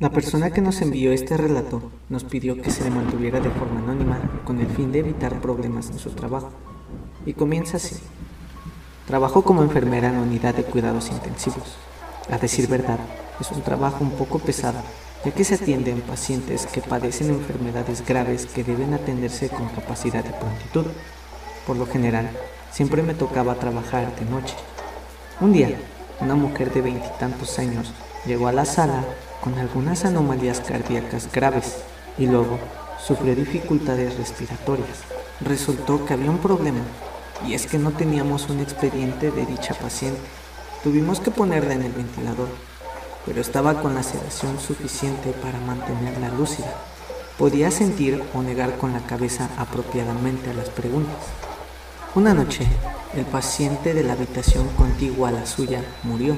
La persona que nos envió este relato nos pidió que se le mantuviera de forma anónima con el fin de evitar problemas en su trabajo. Y comienza así. Trabajo como enfermera en unidad de cuidados intensivos. A decir verdad, es un trabajo un poco pesado, ya que se atienden pacientes que padecen enfermedades graves que deben atenderse con capacidad de prontitud. Por lo general, siempre me tocaba trabajar de noche. Un día, una mujer de veintitantos años llegó a la sala con algunas anomalías cardíacas graves y luego sufrió dificultades respiratorias. Resultó que había un problema y es que no teníamos un expediente de dicha paciente. Tuvimos que ponerla en el ventilador, pero estaba con la sedación suficiente para mantenerla lúcida. Podía sentir o negar con la cabeza apropiadamente a las preguntas. Una noche, el paciente de la habitación contigua a la suya murió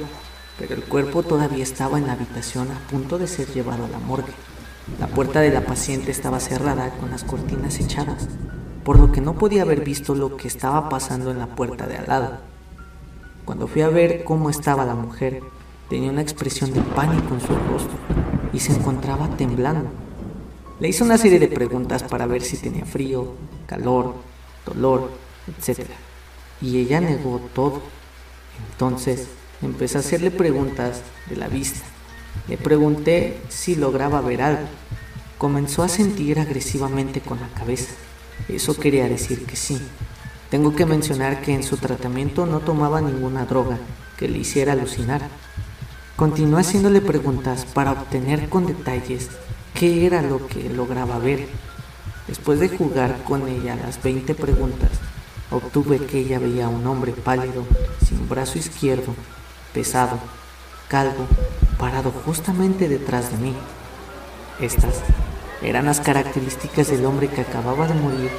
pero el cuerpo todavía estaba en la habitación a punto de ser llevado a la morgue. La puerta de la paciente estaba cerrada con las cortinas echadas, por lo que no podía haber visto lo que estaba pasando en la puerta de al lado. Cuando fui a ver cómo estaba la mujer, tenía una expresión de pánico en su rostro y se encontraba temblando. Le hice una serie de preguntas para ver si tenía frío, calor, dolor, etc. Y ella negó todo. Entonces Empecé a hacerle preguntas de la vista. Le pregunté si lograba ver algo. Comenzó a sentir agresivamente con la cabeza. Eso quería decir que sí. Tengo que mencionar que en su tratamiento no tomaba ninguna droga que le hiciera alucinar. Continué haciéndole preguntas para obtener con detalles qué era lo que lograba ver. Después de jugar con ella las 20 preguntas, obtuve que ella veía a un hombre pálido, sin brazo izquierdo, pesado, calvo, parado justamente detrás de mí. Estas eran las características del hombre que acababa de morir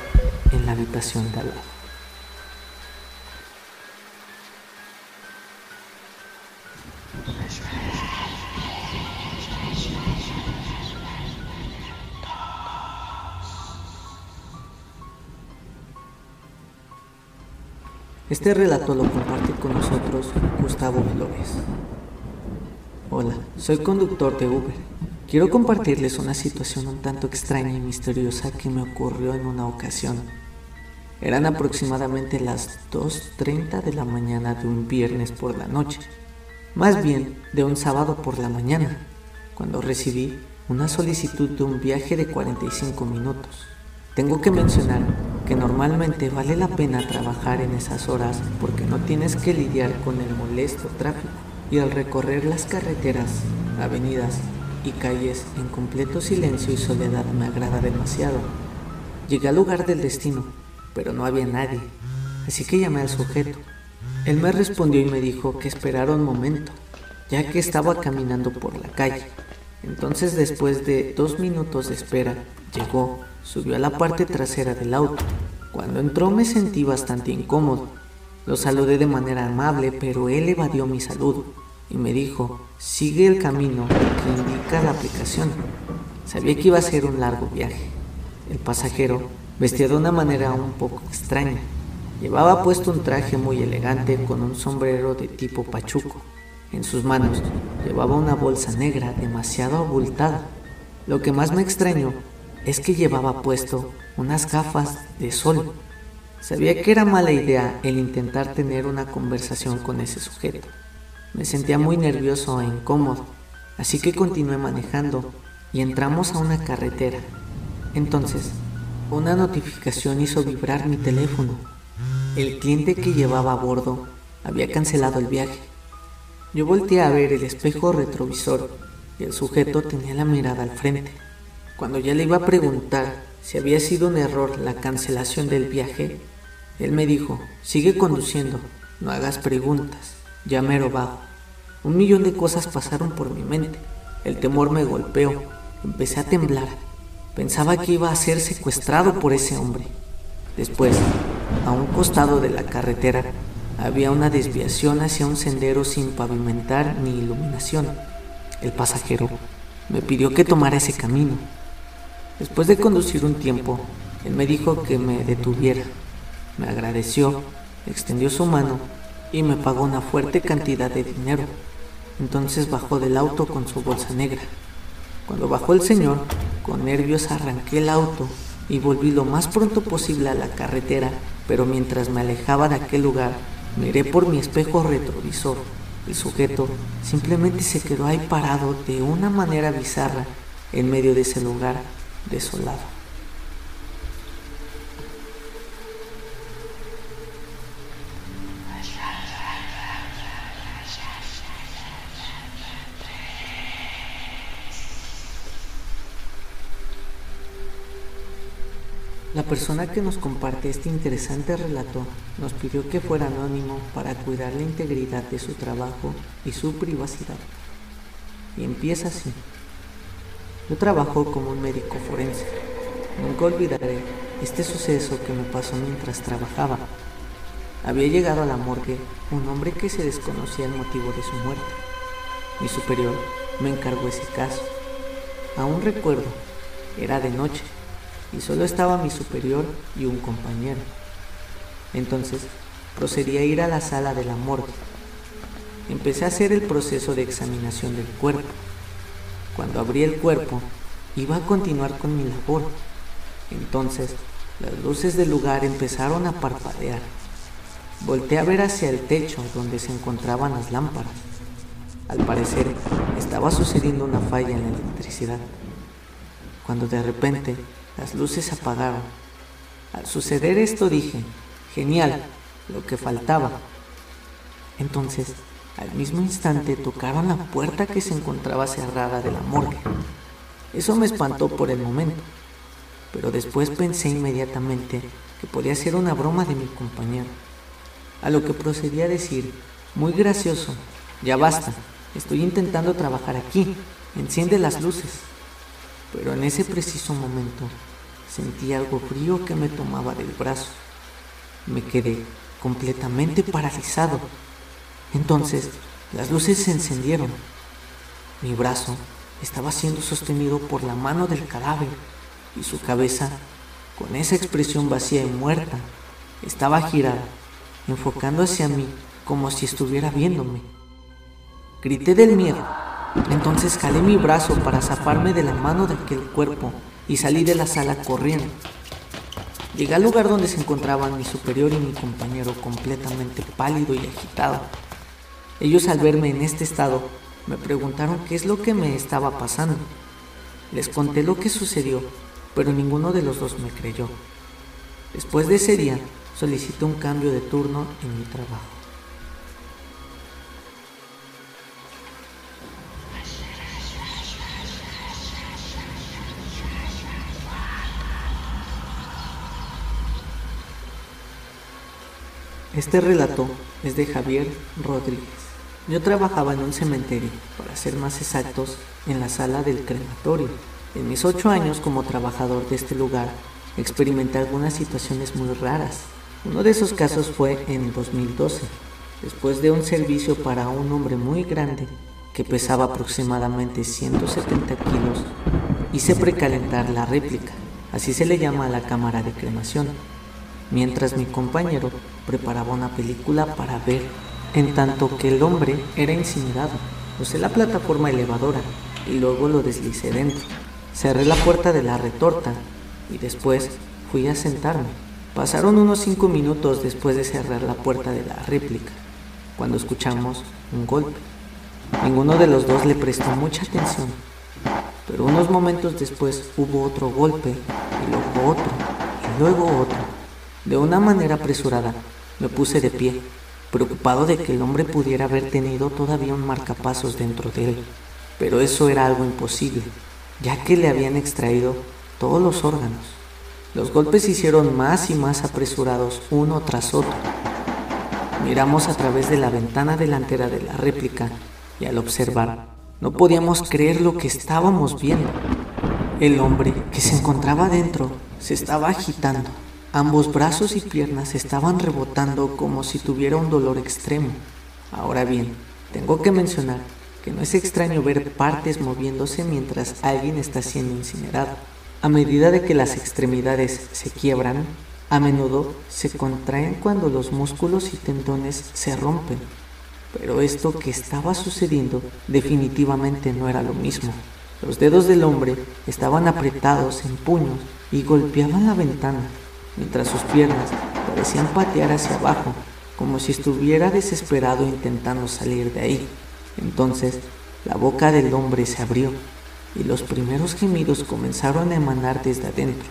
en la habitación de al lado. Este relato lo comparte con nosotros Gustavo Flores. Hola, soy conductor de Uber. Quiero compartirles una situación un tanto extraña y misteriosa que me ocurrió en una ocasión. Eran aproximadamente las 2.30 de la mañana de un viernes por la noche, más bien de un sábado por la mañana, cuando recibí una solicitud de un viaje de 45 minutos. Tengo que mencionar que normalmente vale la pena trabajar en esas horas porque no tienes que lidiar con el molesto tráfico y al recorrer las carreteras, avenidas y calles en completo silencio y soledad me agrada demasiado. Llegué al lugar del destino, pero no había nadie, así que llamé al sujeto. Él me respondió y me dijo que esperara un momento, ya que estaba caminando por la calle. Entonces después de dos minutos de espera, llegó Subió a la parte trasera del auto. Cuando entró me sentí bastante incómodo. Lo saludé de manera amable, pero él evadió mi saludo y me dijo, sigue el camino que indica la aplicación. Sabía que iba a ser un largo viaje. El pasajero vestía de una manera un poco extraña. Llevaba puesto un traje muy elegante con un sombrero de tipo pachuco. En sus manos llevaba una bolsa negra demasiado abultada. Lo que más me extrañó es que llevaba puesto unas gafas de sol. Sabía que era mala idea el intentar tener una conversación con ese sujeto. Me sentía muy nervioso e incómodo, así que continué manejando y entramos a una carretera. Entonces, una notificación hizo vibrar mi teléfono. El cliente que llevaba a bordo había cancelado el viaje. Yo volteé a ver el espejo retrovisor y el sujeto tenía la mirada al frente. Cuando ya le iba a preguntar si había sido un error la cancelación del viaje, él me dijo, sigue conduciendo, no hagas preguntas, ya mero bajo. Un millón de cosas pasaron por mi mente. El temor me golpeó, empecé a temblar. Pensaba que iba a ser secuestrado por ese hombre. Después, a un costado de la carretera, había una desviación hacia un sendero sin pavimentar ni iluminación. El pasajero me pidió que tomara ese camino. Después de conducir un tiempo, él me dijo que me detuviera. Me agradeció, extendió su mano y me pagó una fuerte cantidad de dinero. Entonces bajó del auto con su bolsa negra. Cuando bajó el señor, con nervios arranqué el auto y volví lo más pronto posible a la carretera, pero mientras me alejaba de aquel lugar, miré por mi espejo retrovisor. El sujeto simplemente se quedó ahí parado de una manera bizarra en medio de ese lugar desolado. Persona que nos comparte este interesante relato nos pidió que fuera anónimo para cuidar la integridad de su trabajo y su privacidad. Y empieza así. Yo trabajo como un médico forense. Nunca olvidaré este suceso que me pasó mientras trabajaba. Había llegado a la morgue un hombre que se desconocía el motivo de su muerte. Mi superior me encargó ese caso. Aún recuerdo, era de noche y solo estaba mi superior y un compañero. Entonces procedí a ir a la sala de la morgue. Empecé a hacer el proceso de examinación del cuerpo. Cuando abrí el cuerpo, iba a continuar con mi labor. Entonces, las luces del lugar empezaron a parpadear. Volté a ver hacia el techo donde se encontraban las lámparas. Al parecer, estaba sucediendo una falla en la electricidad. Cuando de repente las luces apagaron. Al suceder esto dije, genial, lo que faltaba. Entonces, al mismo instante tocaron la puerta que se encontraba cerrada de la morgue. Eso me espantó por el momento, pero después pensé inmediatamente que podía ser una broma de mi compañero. A lo que procedí a decir, muy gracioso, ya basta, estoy intentando trabajar aquí, enciende las luces pero en ese preciso momento sentí algo frío que me tomaba del brazo. Me quedé completamente paralizado. Entonces las luces se encendieron. Mi brazo estaba siendo sostenido por la mano del cadáver y su cabeza, con esa expresión vacía y muerta, estaba girada, enfocando hacia mí como si estuviera viéndome. Grité del miedo entonces jalé mi brazo para zafarme de la mano de aquel cuerpo y salí de la sala corriendo. Llegué al lugar donde se encontraban mi superior y mi compañero completamente pálido y agitado. Ellos al verme en este estado me preguntaron qué es lo que me estaba pasando. Les conté lo que sucedió, pero ninguno de los dos me creyó. Después de ese día, solicité un cambio de turno en mi trabajo. Este relato es de Javier Rodríguez. Yo trabajaba en un cementerio, para ser más exactos, en la sala del crematorio. En mis ocho años como trabajador de este lugar, experimenté algunas situaciones muy raras. Uno de esos casos fue en 2012, después de un servicio para un hombre muy grande que pesaba aproximadamente 170 kilos, hice precalentar la réplica, así se le llama a la cámara de cremación mientras mi compañero preparaba una película para ver, en tanto que el hombre era incinerado. Usé la plataforma elevadora y luego lo deslicé dentro. Cerré la puerta de la retorta y después fui a sentarme. Pasaron unos cinco minutos después de cerrar la puerta de la réplica, cuando escuchamos un golpe. Ninguno de los dos le prestó mucha atención, pero unos momentos después hubo otro golpe y luego otro y luego otro. De una manera apresurada, me puse de pie, preocupado de que el hombre pudiera haber tenido todavía un marcapasos dentro de él. Pero eso era algo imposible, ya que le habían extraído todos los órganos. Los golpes se hicieron más y más apresurados uno tras otro. Miramos a través de la ventana delantera de la réplica y al observar, no podíamos creer lo que estábamos viendo. El hombre que se encontraba dentro se estaba agitando Ambos brazos y piernas estaban rebotando como si tuviera un dolor extremo. Ahora bien, tengo que mencionar que no es extraño ver partes moviéndose mientras alguien está siendo incinerado. A medida de que las extremidades se quiebran, a menudo se contraen cuando los músculos y tendones se rompen. Pero esto que estaba sucediendo definitivamente no era lo mismo. Los dedos del hombre estaban apretados en puños y golpeaban la ventana, mientras sus piernas parecían patear hacia abajo, como si estuviera desesperado intentando salir de ahí. Entonces, la boca del hombre se abrió y los primeros gemidos comenzaron a emanar desde adentro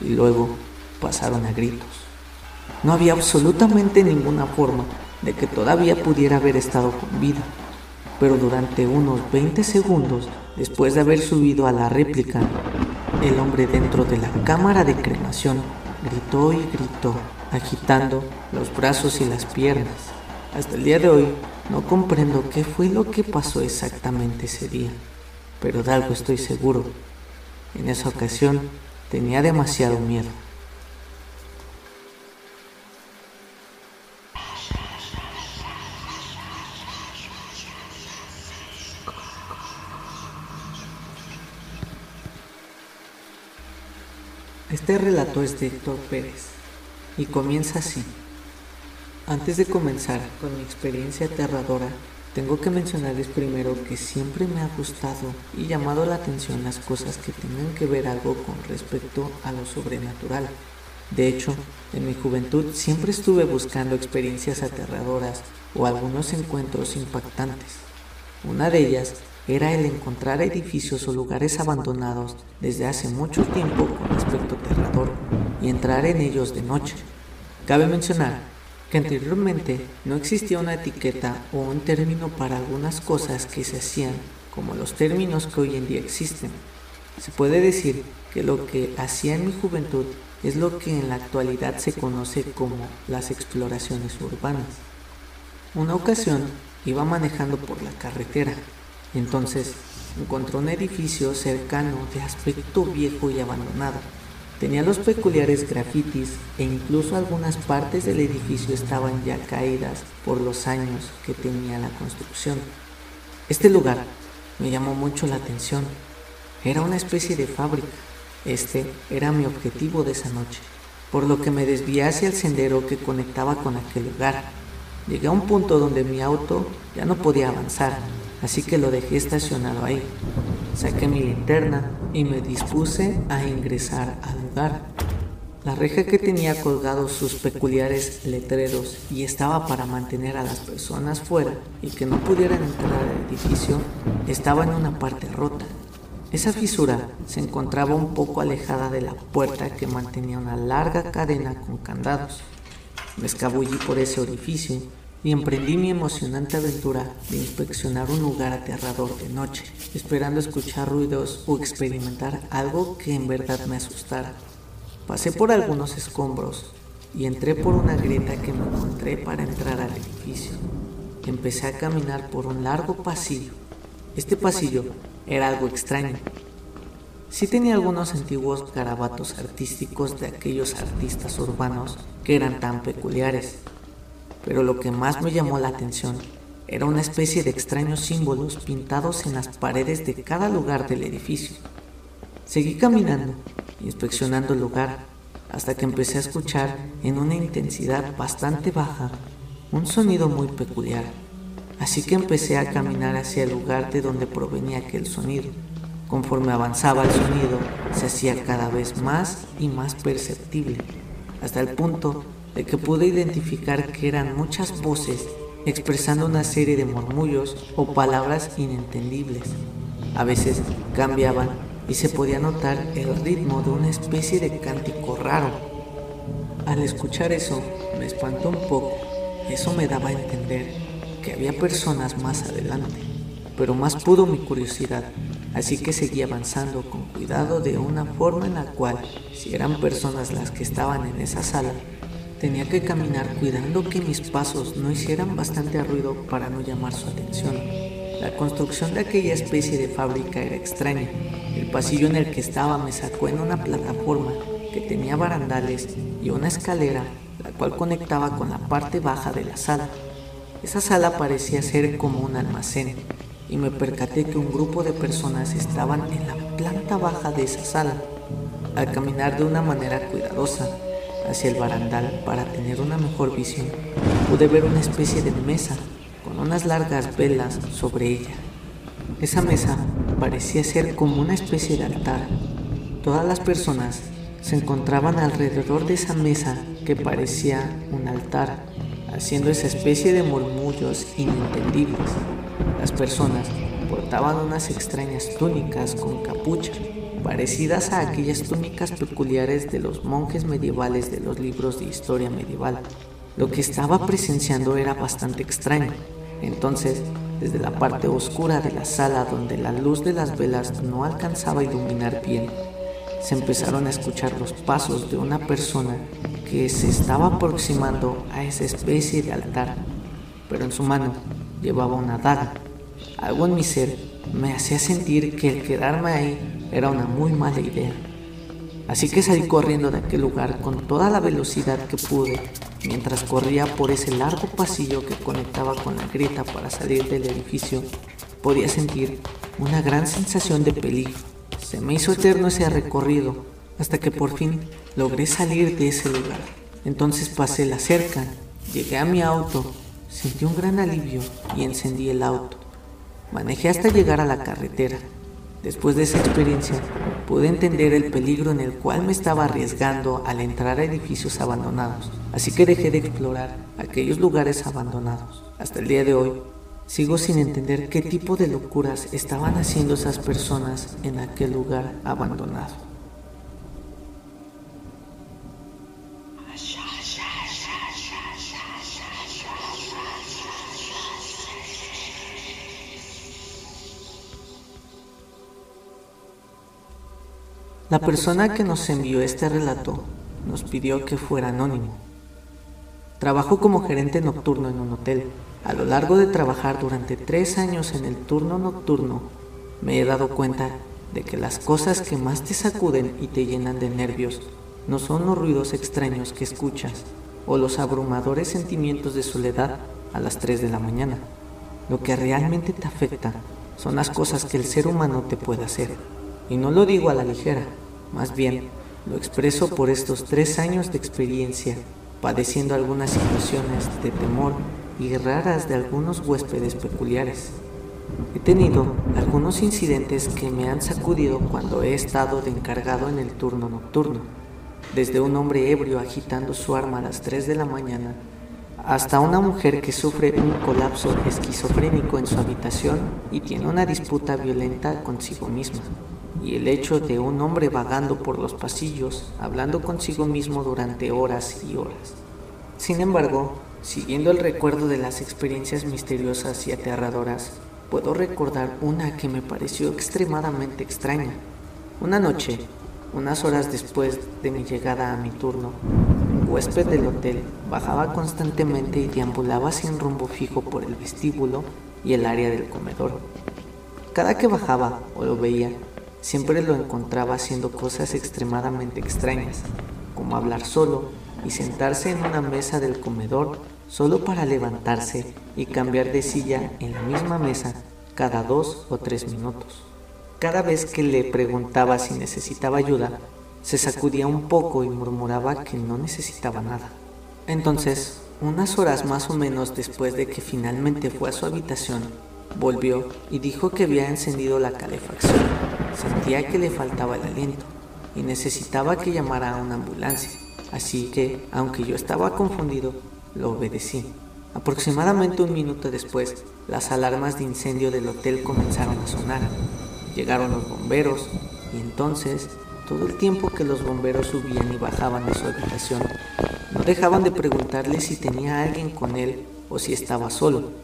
y luego pasaron a gritos. No había absolutamente ninguna forma de que todavía pudiera haber estado con vida, pero durante unos 20 segundos después de haber subido a la réplica, el hombre dentro de la cámara de cremación gritó y gritó, agitando los brazos y las piernas. Hasta el día de hoy no comprendo qué fue lo que pasó exactamente ese día, pero de algo estoy seguro. En esa ocasión tenía demasiado miedo. Este relato es de Héctor Pérez y comienza así. Antes de comenzar con mi experiencia aterradora, tengo que mencionarles primero que siempre me ha gustado y llamado la atención las cosas que tengan que ver algo con respecto a lo sobrenatural. De hecho, en mi juventud siempre estuve buscando experiencias aterradoras o algunos encuentros impactantes. Una de ellas era el encontrar edificios o lugares abandonados desde hace mucho tiempo con aspecto aterrador y entrar en ellos de noche. Cabe mencionar anteriormente no existía una etiqueta o un término para algunas cosas que se hacían como los términos que hoy en día existen. Se puede decir que lo que hacía en mi juventud es lo que en la actualidad se conoce como las exploraciones urbanas. Una ocasión iba manejando por la carretera, entonces encontró un edificio cercano de aspecto viejo y abandonado. Tenía los peculiares grafitis e incluso algunas partes del edificio estaban ya caídas por los años que tenía la construcción. Este lugar me llamó mucho la atención. Era una especie de fábrica. Este era mi objetivo de esa noche, por lo que me desvié hacia el sendero que conectaba con aquel lugar. Llegué a un punto donde mi auto ya no podía avanzar, así que lo dejé estacionado ahí. Saqué mi linterna y me dispuse a ingresar al lugar. La reja que tenía colgados sus peculiares letreros y estaba para mantener a las personas fuera y que no pudieran entrar al edificio estaba en una parte rota. Esa fisura se encontraba un poco alejada de la puerta que mantenía una larga cadena con candados. Me escabullí por ese orificio y emprendí mi emocionante aventura de inspeccionar un lugar aterrador de noche, esperando escuchar ruidos o experimentar algo que en verdad me asustara. Pasé por algunos escombros y entré por una grieta que me encontré para entrar al edificio. Empecé a caminar por un largo pasillo. Este pasillo era algo extraño. Sí tenía algunos antiguos garabatos artísticos de aquellos artistas urbanos que eran tan peculiares pero lo que más me llamó la atención era una especie de extraños símbolos pintados en las paredes de cada lugar del edificio. Seguí caminando, inspeccionando el lugar, hasta que empecé a escuchar en una intensidad bastante baja un sonido muy peculiar. Así que empecé a caminar hacia el lugar de donde provenía aquel sonido. Conforme avanzaba el sonido, se hacía cada vez más y más perceptible, hasta el punto de que pude identificar que eran muchas voces expresando una serie de murmullos o palabras inentendibles. A veces cambiaban y se podía notar el ritmo de una especie de cántico raro. Al escuchar eso me espantó un poco. Eso me daba a entender que había personas más adelante, pero más pudo mi curiosidad, así que seguí avanzando con cuidado de una forma en la cual, si eran personas las que estaban en esa sala, Tenía que caminar cuidando que mis pasos no hicieran bastante ruido para no llamar su atención. La construcción de aquella especie de fábrica era extraña. El pasillo en el que estaba me sacó en una plataforma que tenía barandales y una escalera, la cual conectaba con la parte baja de la sala. Esa sala parecía ser como un almacén y me percaté que un grupo de personas estaban en la planta baja de esa sala. Al caminar de una manera cuidadosa, hacia el barandal para tener una mejor visión, pude ver una especie de mesa con unas largas velas sobre ella. Esa mesa parecía ser como una especie de altar. Todas las personas se encontraban alrededor de esa mesa que parecía un altar, haciendo esa especie de murmullos inentendibles. Las personas portaban unas extrañas túnicas con capucha, parecidas a aquellas túnicas peculiares de los monjes medievales de los libros de historia medieval. Lo que estaba presenciando era bastante extraño. Entonces, desde la parte oscura de la sala donde la luz de las velas no alcanzaba a iluminar bien, se empezaron a escuchar los pasos de una persona que se estaba aproximando a esa especie de altar, pero en su mano llevaba una daga. Algo en mi ser me hacía sentir que el quedarme ahí era una muy mala idea. Así que salí corriendo de aquel lugar con toda la velocidad que pude mientras corría por ese largo pasillo que conectaba con la grieta para salir del edificio. Podía sentir una gran sensación de peligro. Se me hizo eterno ese recorrido hasta que por fin logré salir de ese lugar. Entonces pasé la cerca, llegué a mi auto, sentí un gran alivio y encendí el auto. Manejé hasta llegar a la carretera. Después de esa experiencia, pude entender el peligro en el cual me estaba arriesgando al entrar a edificios abandonados. Así que dejé de explorar aquellos lugares abandonados. Hasta el día de hoy, sigo sin entender qué tipo de locuras estaban haciendo esas personas en aquel lugar abandonado. La persona que nos envió este relato nos pidió que fuera anónimo. Trabajo como gerente nocturno en un hotel. A lo largo de trabajar durante tres años en el turno nocturno, me he dado cuenta de que las cosas que más te sacuden y te llenan de nervios no son los ruidos extraños que escuchas o los abrumadores sentimientos de soledad a las 3 de la mañana. Lo que realmente te afecta son las cosas que el ser humano te puede hacer. Y no lo digo a la ligera, más bien lo expreso por estos tres años de experiencia, padeciendo algunas situaciones de temor y raras de algunos huéspedes peculiares. He tenido algunos incidentes que me han sacudido cuando he estado de encargado en el turno nocturno, desde un hombre ebrio agitando su arma a las 3 de la mañana hasta una mujer que sufre un colapso esquizofrénico en su habitación y tiene una disputa violenta consigo misma y el hecho de un hombre vagando por los pasillos, hablando consigo mismo durante horas y horas. Sin embargo, siguiendo el recuerdo de las experiencias misteriosas y aterradoras, puedo recordar una que me pareció extremadamente extraña. Una noche, unas horas después de mi llegada a mi turno, un huésped del hotel bajaba constantemente y deambulaba sin rumbo fijo por el vestíbulo y el área del comedor. Cada que bajaba o lo veía, Siempre lo encontraba haciendo cosas extremadamente extrañas, como hablar solo y sentarse en una mesa del comedor solo para levantarse y cambiar de silla en la misma mesa cada dos o tres minutos. Cada vez que le preguntaba si necesitaba ayuda, se sacudía un poco y murmuraba que no necesitaba nada. Entonces, unas horas más o menos después de que finalmente fue a su habitación, volvió y dijo que había encendido la calefacción Sentía que le faltaba el aliento y necesitaba que llamara a una ambulancia. Así que, aunque yo estaba confundido, lo obedecí. Aproximadamente un minuto después, las alarmas de incendio del hotel comenzaron a sonar. Llegaron los bomberos y entonces, todo el tiempo que los bomberos subían y bajaban de su habitación, no dejaban de preguntarle si tenía alguien con él o si estaba solo.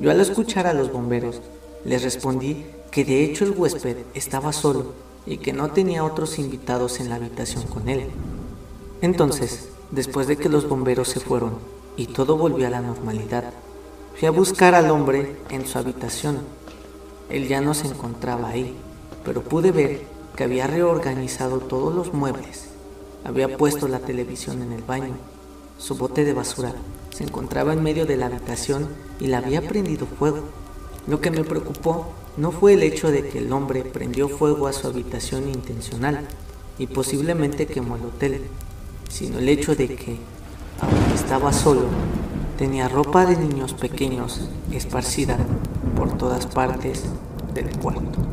Yo al escuchar a los bomberos, les respondí que de hecho el huésped estaba solo y que no tenía otros invitados en la habitación con él. Entonces, después de que los bomberos se fueron y todo volvió a la normalidad, fui a buscar al hombre en su habitación. Él ya no se encontraba ahí, pero pude ver que había reorganizado todos los muebles, había puesto la televisión en el baño, su bote de basura se encontraba en medio de la habitación y la había prendido fuego. Lo que me preocupó no fue el hecho de que el hombre prendió fuego a su habitación intencional y posiblemente quemó el hotel, sino el hecho de que, aunque estaba solo, tenía ropa de niños pequeños esparcida por todas partes del cuarto.